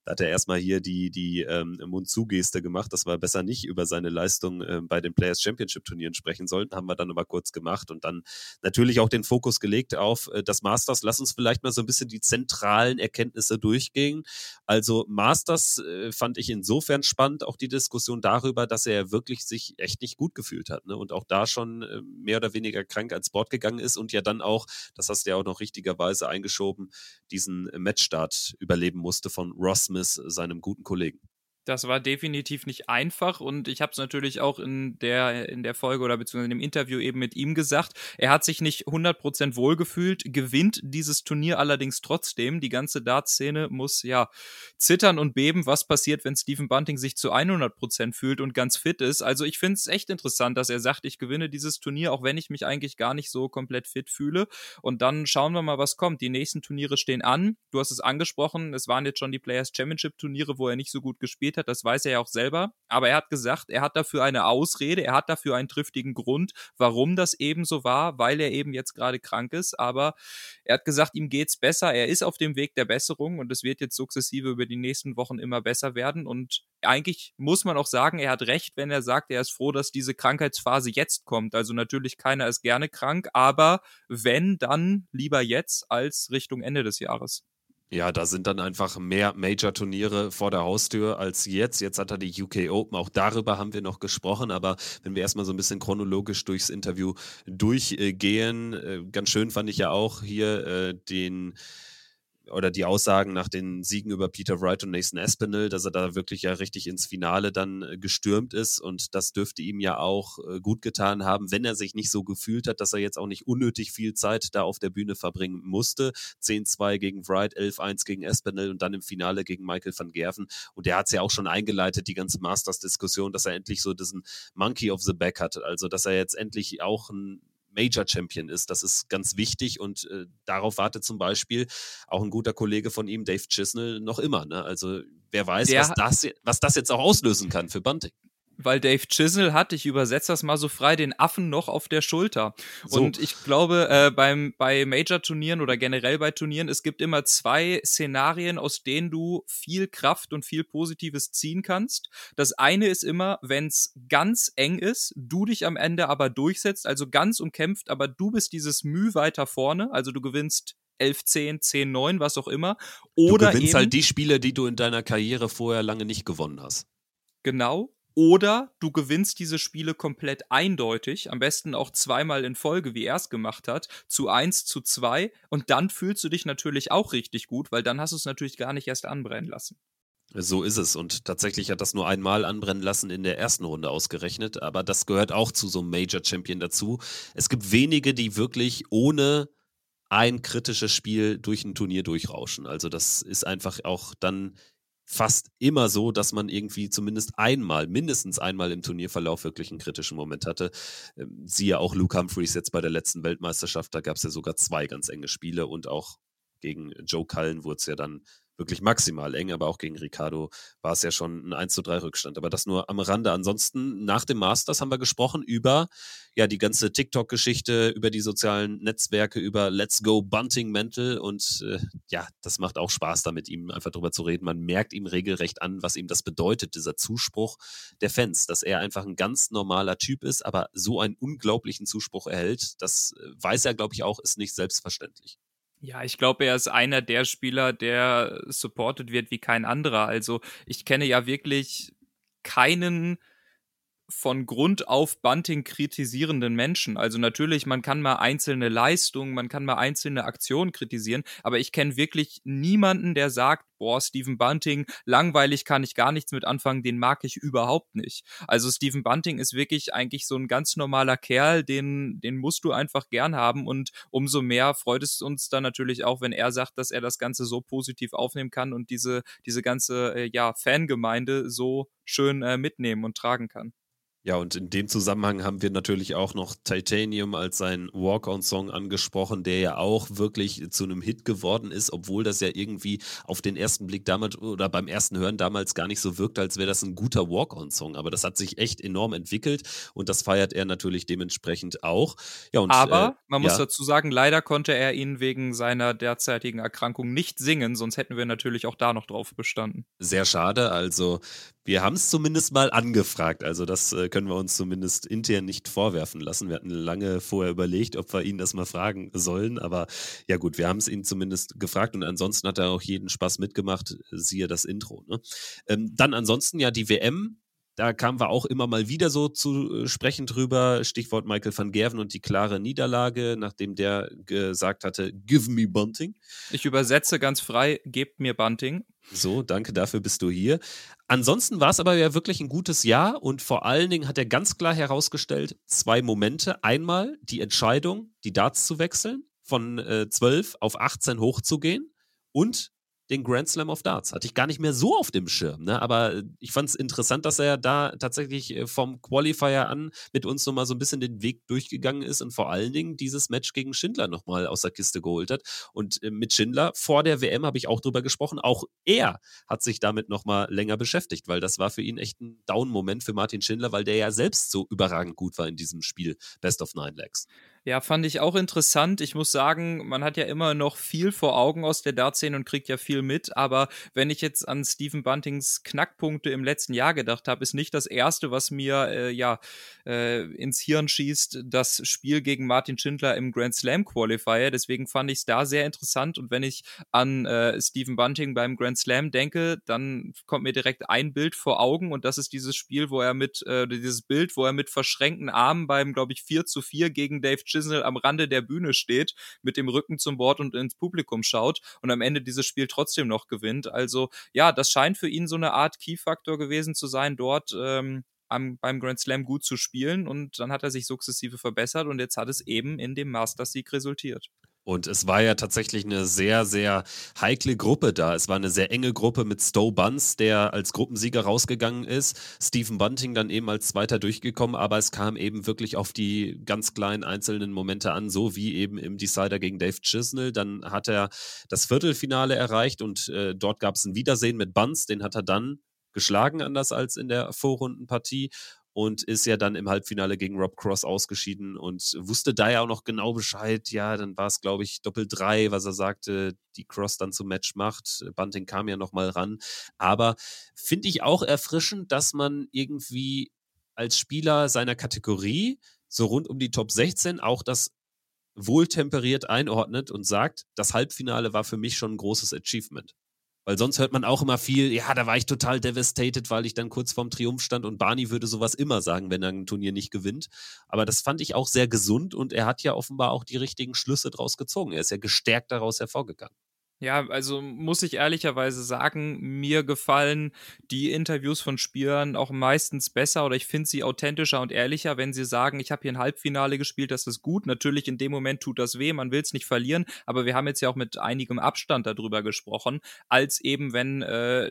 S2: Da hat er erstmal hier die, die ähm, Mund-zu-Geste gemacht, dass wir besser nicht über seine Leistung äh, bei den Players Championship-Turnieren sprechen sollten. Haben wir dann aber kurz gemacht und dann natürlich auch den Fokus gelegt auf äh, das Masters. Lass uns vielleicht mal so ein bisschen die zentralen Erkenntnisse durchgehen. Also Masters äh, fand ich insofern spannend, auch die Diskussion darüber, dass er wirklich sich echt nicht gut gefühlt hat ne? und auch da schon äh, mehr oder weniger krank ans Board gegangen ist und ja dann auch, das hast du ja auch noch richtigerweise eingeschoben, diesen Matchstart überleben musste von Ross Smith, seinem guten Kollegen.
S3: Das war definitiv nicht einfach und ich habe es natürlich auch in der, in der Folge oder beziehungsweise in dem Interview eben mit ihm gesagt. Er hat sich nicht 100% wohlgefühlt, gewinnt dieses Turnier allerdings trotzdem. Die ganze Dartszene muss ja zittern und beben, was passiert, wenn Stephen Bunting sich zu 100% fühlt und ganz fit ist. Also ich finde es echt interessant, dass er sagt, ich gewinne dieses Turnier, auch wenn ich mich eigentlich gar nicht so komplett fit fühle. Und dann schauen wir mal, was kommt. Die nächsten Turniere stehen an. Du hast es angesprochen, es waren jetzt schon die Players Championship Turniere, wo er nicht so gut gespielt hat, das weiß er ja auch selber. Aber er hat gesagt, er hat dafür eine Ausrede, er hat dafür einen triftigen Grund, warum das eben so war, weil er eben jetzt gerade krank ist. Aber er hat gesagt, ihm geht's besser, er ist auf dem Weg der Besserung und es wird jetzt sukzessive über die nächsten Wochen immer besser werden. Und eigentlich muss man auch sagen, er hat recht, wenn er sagt, er ist froh, dass diese Krankheitsphase jetzt kommt. Also natürlich keiner ist gerne krank, aber wenn, dann lieber jetzt als Richtung Ende des Jahres.
S2: Ja, da sind dann einfach mehr Major-Turniere vor der Haustür als jetzt. Jetzt hat er die UK Open, auch darüber haben wir noch gesprochen, aber wenn wir erstmal so ein bisschen chronologisch durchs Interview durchgehen, äh, ganz schön fand ich ja auch hier äh, den oder die Aussagen nach den Siegen über Peter Wright und Nathan Espinel, dass er da wirklich ja richtig ins Finale dann äh, gestürmt ist. Und das dürfte ihm ja auch äh, gut getan haben, wenn er sich nicht so gefühlt hat, dass er jetzt auch nicht unnötig viel Zeit da auf der Bühne verbringen musste. 10-2 gegen Wright, 11-1 gegen Espinel und dann im Finale gegen Michael van Gerven. Und der hat es ja auch schon eingeleitet, die ganze Masters-Diskussion, dass er endlich so diesen Monkey of the Back hat, also dass er jetzt endlich auch ein Major Champion ist. Das ist ganz wichtig und äh, darauf wartet zum Beispiel auch ein guter Kollege von ihm, Dave Chisnell, noch immer. Ne? Also wer weiß, was das, was das jetzt auch auslösen kann für Bunting
S3: weil Dave Chisel hat, ich übersetze das mal so frei, den Affen noch auf der Schulter. So. Und ich glaube, äh, beim, bei Major-Turnieren oder generell bei Turnieren, es gibt immer zwei Szenarien, aus denen du viel Kraft und viel Positives ziehen kannst. Das eine ist immer, wenn es ganz eng ist, du dich am Ende aber durchsetzt, also ganz umkämpft, aber du bist dieses Mühe weiter vorne, also du gewinnst 11, 10, 10, 9, was auch immer. Oder
S2: du gewinnst
S3: eben,
S2: halt die Spiele, die du in deiner Karriere vorher lange nicht gewonnen hast.
S3: Genau. Oder du gewinnst diese Spiele komplett eindeutig, am besten auch zweimal in Folge, wie er es gemacht hat, zu eins, zu zwei. Und dann fühlst du dich natürlich auch richtig gut, weil dann hast du es natürlich gar nicht erst anbrennen lassen.
S2: So ist es. Und tatsächlich hat das nur einmal anbrennen lassen in der ersten Runde ausgerechnet. Aber das gehört auch zu so einem Major Champion dazu. Es gibt wenige, die wirklich ohne ein kritisches Spiel durch ein Turnier durchrauschen. Also das ist einfach auch dann fast immer so, dass man irgendwie zumindest einmal, mindestens einmal im Turnierverlauf wirklich einen kritischen Moment hatte. Ähm, siehe auch Luke Humphreys jetzt bei der letzten Weltmeisterschaft, da gab es ja sogar zwei ganz enge Spiele und auch gegen Joe Cullen wurde es ja dann wirklich maximal eng, aber auch gegen Ricardo war es ja schon ein 1 zu 3 Rückstand. Aber das nur am Rande. Ansonsten, nach dem Masters haben wir gesprochen über ja die ganze TikTok-Geschichte, über die sozialen Netzwerke, über Let's Go Bunting Mental und äh, ja, das macht auch Spaß, da mit ihm einfach drüber zu reden. Man merkt ihm regelrecht an, was ihm das bedeutet, dieser Zuspruch der Fans, dass er einfach ein ganz normaler Typ ist, aber so einen unglaublichen Zuspruch erhält, das äh, weiß er, glaube ich, auch, ist nicht selbstverständlich.
S3: Ja, ich glaube, er ist einer der Spieler, der supported wird wie kein anderer. Also ich kenne ja wirklich keinen von Grund auf Bunting kritisierenden Menschen. Also natürlich, man kann mal einzelne Leistungen, man kann mal einzelne Aktionen kritisieren, aber ich kenne wirklich niemanden, der sagt, boah, Stephen Bunting, langweilig kann ich gar nichts mit anfangen, den mag ich überhaupt nicht. Also Stephen Bunting ist wirklich eigentlich so ein ganz normaler Kerl, den, den musst du einfach gern haben und umso mehr freut es uns dann natürlich auch, wenn er sagt, dass er das Ganze so positiv aufnehmen kann und diese, diese ganze, äh, ja, Fangemeinde so schön äh, mitnehmen und tragen kann.
S2: Ja, und in dem Zusammenhang haben wir natürlich auch noch Titanium als sein Walk-on-Song angesprochen, der ja auch wirklich zu einem Hit geworden ist, obwohl das ja irgendwie auf den ersten Blick damals oder beim ersten Hören damals gar nicht so wirkt, als wäre das ein guter Walk-on-Song. Aber das hat sich echt enorm entwickelt und das feiert er natürlich dementsprechend auch.
S3: Ja, und, Aber äh, man muss dazu sagen, leider konnte er ihn wegen seiner derzeitigen Erkrankung nicht singen, sonst hätten wir natürlich auch da noch drauf bestanden.
S2: Sehr schade. Also wir haben es zumindest mal angefragt. Also das äh, können wir uns zumindest intern nicht vorwerfen lassen. Wir hatten lange vorher überlegt, ob wir ihn das mal fragen sollen. Aber ja gut, wir haben es ihn zumindest gefragt und ansonsten hat er auch jeden Spaß mitgemacht. Siehe das Intro. Ne? Ähm, dann ansonsten ja die WM. Da kamen wir auch immer mal wieder so zu äh, sprechen drüber. Stichwort Michael van Gerven und die klare Niederlage, nachdem der gesagt hatte, give me Bunting.
S3: Ich übersetze ganz frei, gebt mir Bunting.
S2: So, danke, dafür bist du hier. Ansonsten war es aber ja wirklich ein gutes Jahr und vor allen Dingen hat er ganz klar herausgestellt, zwei Momente. Einmal die Entscheidung, die Darts zu wechseln, von äh, 12 auf 18 hochzugehen und den Grand Slam of Darts. Hatte ich gar nicht mehr so auf dem Schirm. Ne? Aber ich fand es interessant, dass er da tatsächlich äh, vom Qualifier an mit uns nochmal so ein bisschen den Weg durchgegangen ist und vor allen Dingen dieses Match gegen Schindler nochmal aus der Kiste geholt hat. Und äh, mit Schindler vor der WM habe ich auch drüber gesprochen. Auch er hat sich damit nochmal länger beschäftigt, weil das war für ihn echt ein Down-Moment für Martin Schindler, weil der ja selbst so überragend gut war in diesem Spiel Best of Nine Legs.
S3: Ja, fand ich auch interessant. Ich muss sagen, man hat ja immer noch viel vor Augen aus der Dart-Szene und kriegt ja viel mit. Aber wenn ich jetzt an Stephen Buntings Knackpunkte im letzten Jahr gedacht habe, ist nicht das erste, was mir äh, ja äh, ins Hirn schießt, das Spiel gegen Martin Schindler im Grand Slam Qualifier. Deswegen fand ich es da sehr interessant. Und wenn ich an äh, Stephen Bunting beim Grand Slam denke, dann kommt mir direkt ein Bild vor Augen und das ist dieses Spiel, wo er mit, äh, dieses Bild, wo er mit verschränkten Armen beim, glaube ich, 4 zu 4 gegen Dave Chisnell am Rande der Bühne steht, mit dem Rücken zum Board und ins Publikum schaut und am Ende dieses Spiel trotzdem noch gewinnt. Also ja, das scheint für ihn so eine Art Key-Faktor gewesen zu sein, dort ähm, am, beim Grand Slam gut zu spielen und dann hat er sich sukzessive verbessert und jetzt hat es eben in dem Masters-Sieg resultiert.
S2: Und es war ja tatsächlich eine sehr, sehr heikle Gruppe da. Es war eine sehr enge Gruppe mit Stowe Buns, der als Gruppensieger rausgegangen ist. Stephen Bunting dann eben als Zweiter durchgekommen, aber es kam eben wirklich auf die ganz kleinen einzelnen Momente an, so wie eben im Decider gegen Dave Chisnell. Dann hat er das Viertelfinale erreicht und äh, dort gab es ein Wiedersehen mit Buns, den hat er dann geschlagen, anders als in der Vorrundenpartie und ist ja dann im Halbfinale gegen Rob Cross ausgeschieden und wusste da ja auch noch genau Bescheid. Ja, dann war es, glaube ich, Doppel drei, was er sagte, die Cross dann zum Match macht. Bunting kam ja nochmal ran. Aber finde ich auch erfrischend, dass man irgendwie als Spieler seiner Kategorie so rund um die Top 16 auch das wohltemperiert einordnet und sagt, das Halbfinale war für mich schon ein großes Achievement. Weil sonst hört man auch immer viel, ja, da war ich total devastated, weil ich dann kurz vorm Triumph stand und Barney würde sowas immer sagen, wenn er ein Turnier nicht gewinnt. Aber das fand ich auch sehr gesund und er hat ja offenbar auch die richtigen Schlüsse draus gezogen. Er ist ja gestärkt daraus hervorgegangen.
S3: Ja, also muss ich ehrlicherweise sagen, mir gefallen die Interviews von Spielern auch meistens besser oder ich finde sie authentischer und ehrlicher, wenn sie sagen, ich habe hier ein Halbfinale gespielt, das ist gut. Natürlich in dem Moment tut das weh, man will es nicht verlieren, aber wir haben jetzt ja auch mit einigem Abstand darüber gesprochen, als eben wenn, äh,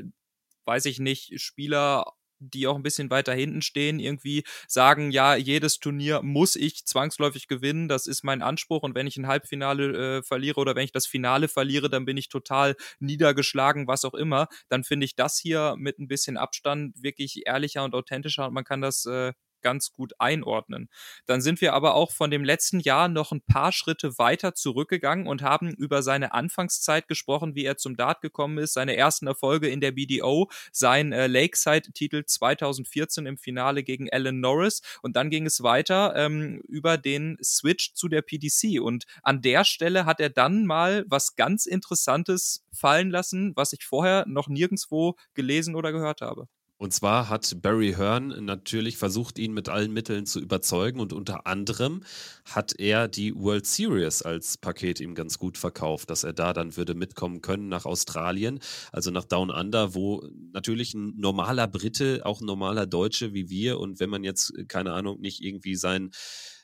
S3: weiß ich nicht, Spieler die auch ein bisschen weiter hinten stehen, irgendwie sagen, ja, jedes Turnier muss ich zwangsläufig gewinnen, das ist mein Anspruch. Und wenn ich ein Halbfinale äh, verliere oder wenn ich das Finale verliere, dann bin ich total niedergeschlagen, was auch immer, dann finde ich das hier mit ein bisschen Abstand wirklich ehrlicher und authentischer und man kann das äh, ganz gut einordnen. Dann sind wir aber auch von dem letzten Jahr noch ein paar Schritte weiter zurückgegangen und haben über seine Anfangszeit gesprochen, wie er zum Dart gekommen ist, seine ersten Erfolge in der BDO, sein äh, Lakeside-Titel 2014 im Finale gegen Alan Norris und dann ging es weiter ähm, über den Switch zu der PDC und an der Stelle hat er dann mal was ganz Interessantes fallen lassen, was ich vorher noch nirgendwo gelesen oder gehört habe.
S2: Und zwar hat Barry Hearn natürlich versucht, ihn mit allen Mitteln zu überzeugen und unter anderem hat er die World Series als Paket ihm ganz gut verkauft, dass er da dann würde mitkommen können nach Australien, also nach Down Under, wo natürlich ein normaler Brite, auch ein normaler Deutsche wie wir und wenn man jetzt, keine Ahnung, nicht irgendwie sein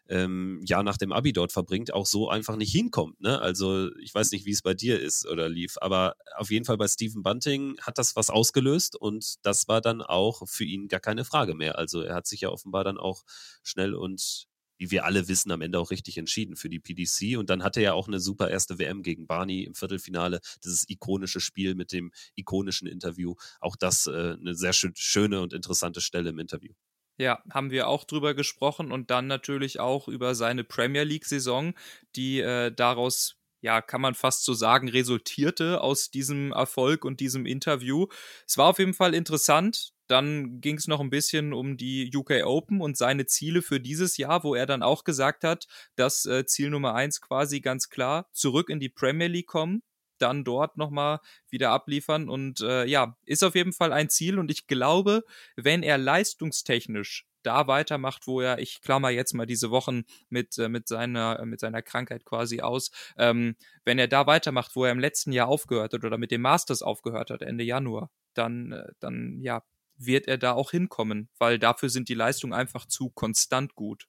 S2: ähm, Jahr nach dem Abi dort verbringt, auch so einfach nicht hinkommt. Ne? Also ich weiß nicht, wie es bei dir ist oder lief, aber auf jeden Fall bei Stephen Bunting hat das was ausgelöst und das war dann auch für ihn gar keine Frage mehr. Also er hat sich ja offenbar dann auch schnell und wie wir alle wissen, am Ende auch richtig entschieden für die PDC. Und dann hatte er ja auch eine super erste WM gegen Barney im Viertelfinale. Dieses ikonische Spiel mit dem ikonischen Interview. Auch das äh, eine sehr schöne und interessante Stelle im Interview.
S3: Ja, haben wir auch drüber gesprochen und dann natürlich auch über seine Premier League-Saison, die äh, daraus ja, kann man fast so sagen, resultierte aus diesem Erfolg und diesem Interview. Es war auf jeden Fall interessant. Dann ging es noch ein bisschen um die UK Open und seine Ziele für dieses Jahr, wo er dann auch gesagt hat, dass äh, Ziel Nummer eins quasi ganz klar zurück in die Premier League kommen dann dort nochmal wieder abliefern. Und äh, ja, ist auf jeden Fall ein Ziel. Und ich glaube, wenn er leistungstechnisch da weitermacht, wo er, ich klammer jetzt mal diese Wochen mit, äh, mit, seiner, mit seiner Krankheit quasi aus, ähm, wenn er da weitermacht, wo er im letzten Jahr aufgehört hat oder mit dem Masters aufgehört hat, Ende Januar, dann, äh, dann ja, wird er da auch hinkommen, weil dafür sind die Leistungen einfach zu konstant gut.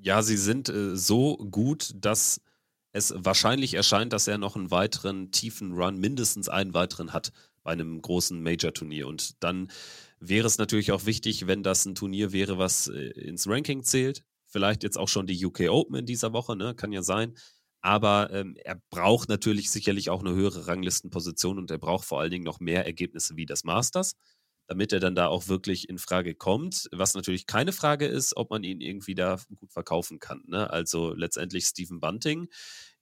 S2: Ja, sie sind äh, so gut, dass es wahrscheinlich erscheint, dass er noch einen weiteren tiefen Run, mindestens einen weiteren hat bei einem großen Major-Turnier. Und dann wäre es natürlich auch wichtig, wenn das ein Turnier wäre, was äh, ins Ranking zählt. Vielleicht jetzt auch schon die UK Open in dieser Woche, ne? kann ja sein. Aber ähm, er braucht natürlich sicherlich auch eine höhere Ranglistenposition und er braucht vor allen Dingen noch mehr Ergebnisse wie das Masters damit er dann da auch wirklich in Frage kommt. Was natürlich keine Frage ist, ob man ihn irgendwie da gut verkaufen kann. Ne? Also letztendlich Stephen Bunting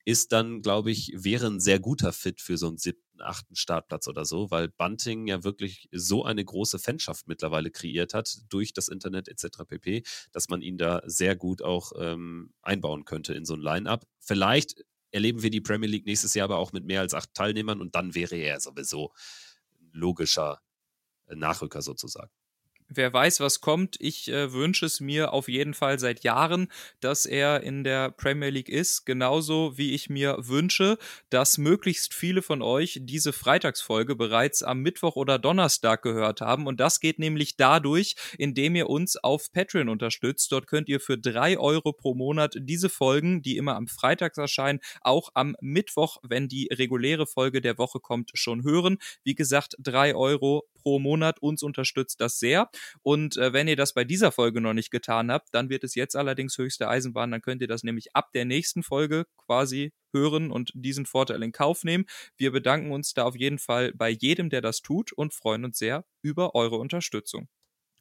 S2: ist dann, glaube ich, wäre ein sehr guter Fit für so einen siebten, achten Startplatz oder so, weil Bunting ja wirklich so eine große Fanschaft mittlerweile kreiert hat durch das Internet etc. pp, dass man ihn da sehr gut auch ähm, einbauen könnte in so ein Line-up. Vielleicht erleben wir die Premier League nächstes Jahr aber auch mit mehr als acht Teilnehmern und dann wäre er sowieso logischer Nachrücker sozusagen.
S3: wer weiß, was kommt. Ich äh, wünsche es mir auf jeden Fall seit Jahren, dass er in der Premier League ist. Genauso wie ich mir wünsche, dass möglichst viele von euch diese Freitagsfolge bereits am Mittwoch oder Donnerstag gehört haben. Und das geht nämlich dadurch, indem ihr uns auf Patreon unterstützt. Dort könnt ihr für drei Euro pro Monat diese Folgen, die immer am Freitag erscheinen, auch am Mittwoch, wenn die reguläre Folge der Woche kommt, schon hören. Wie gesagt, drei Euro pro Monat. Uns unterstützt das sehr. Und äh, wenn ihr das bei dieser Folge noch nicht getan habt, dann wird es jetzt allerdings höchste Eisenbahn. Dann könnt ihr das nämlich ab der nächsten Folge quasi hören und diesen Vorteil in Kauf nehmen. Wir bedanken uns da auf jeden Fall bei jedem, der das tut und freuen uns sehr über eure Unterstützung.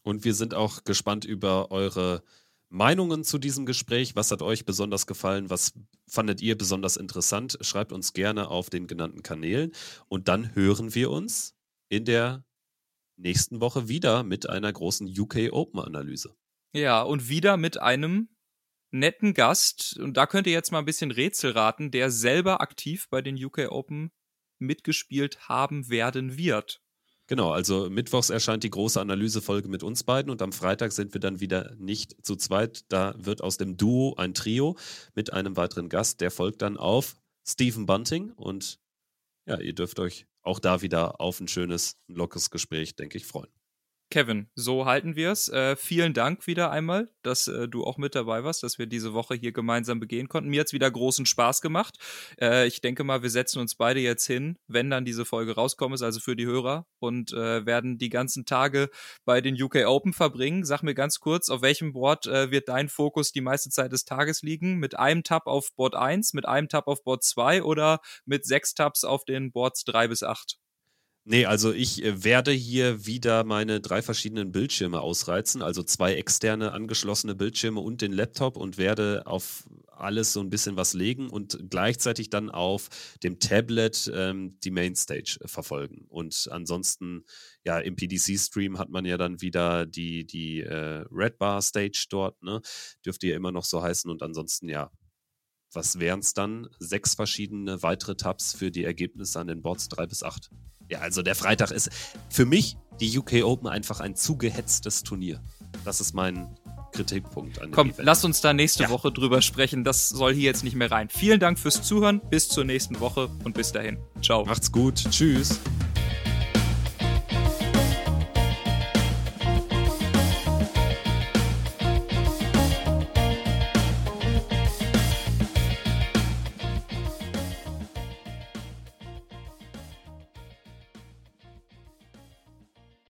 S2: Und wir sind auch gespannt über eure Meinungen zu diesem Gespräch. Was hat euch besonders gefallen? Was fandet ihr besonders interessant? Schreibt uns gerne auf den genannten Kanälen. Und dann hören wir uns in der nächsten Woche wieder mit einer großen UK Open Analyse.
S3: Ja, und wieder mit einem netten Gast. Und da könnt ihr jetzt mal ein bisschen Rätsel raten, der selber aktiv bei den UK Open mitgespielt haben werden wird.
S2: Genau, also mittwochs erscheint die große Analysefolge mit uns beiden und am Freitag sind wir dann wieder nicht zu zweit. Da wird aus dem Duo ein Trio mit einem weiteren Gast. Der folgt dann auf Stephen Bunting und ja, ihr dürft euch auch da wieder auf ein schönes, lockeres Gespräch, denke ich, freuen.
S3: Kevin, so halten wir es. Äh, vielen Dank wieder einmal, dass äh, du auch mit dabei warst, dass wir diese Woche hier gemeinsam begehen konnten. Mir hat es wieder großen Spaß gemacht. Äh, ich denke mal, wir setzen uns beide jetzt hin, wenn dann diese Folge rauskommt, also für die Hörer und äh, werden die ganzen Tage bei den UK Open verbringen. Sag mir ganz kurz, auf welchem Board äh, wird dein Fokus die meiste Zeit des Tages liegen? Mit einem Tab auf Board 1, mit einem Tab auf Board 2 oder mit sechs Tabs auf den Boards 3 bis 8?
S2: Nee, also ich äh, werde hier wieder meine drei verschiedenen Bildschirme ausreizen, also zwei externe angeschlossene Bildschirme und den Laptop und werde auf alles so ein bisschen was legen und gleichzeitig dann auf dem Tablet ähm, die Mainstage äh, verfolgen. Und ansonsten, ja, im PDC-Stream hat man ja dann wieder die, die äh, Red Bar Stage dort, ne? Dürfte ja immer noch so heißen. Und ansonsten, ja, was wären es dann? Sechs verschiedene weitere Tabs für die Ergebnisse an den Boards 3 bis 8. Ja, also der Freitag ist für mich die UK Open einfach ein zu gehetztes Turnier. Das ist mein Kritikpunkt an dem
S3: Komm, Event. lass uns da nächste ja. Woche drüber sprechen. Das soll hier jetzt nicht mehr rein. Vielen Dank fürs Zuhören. Bis zur nächsten Woche und bis dahin. Ciao.
S2: Macht's gut. Tschüss.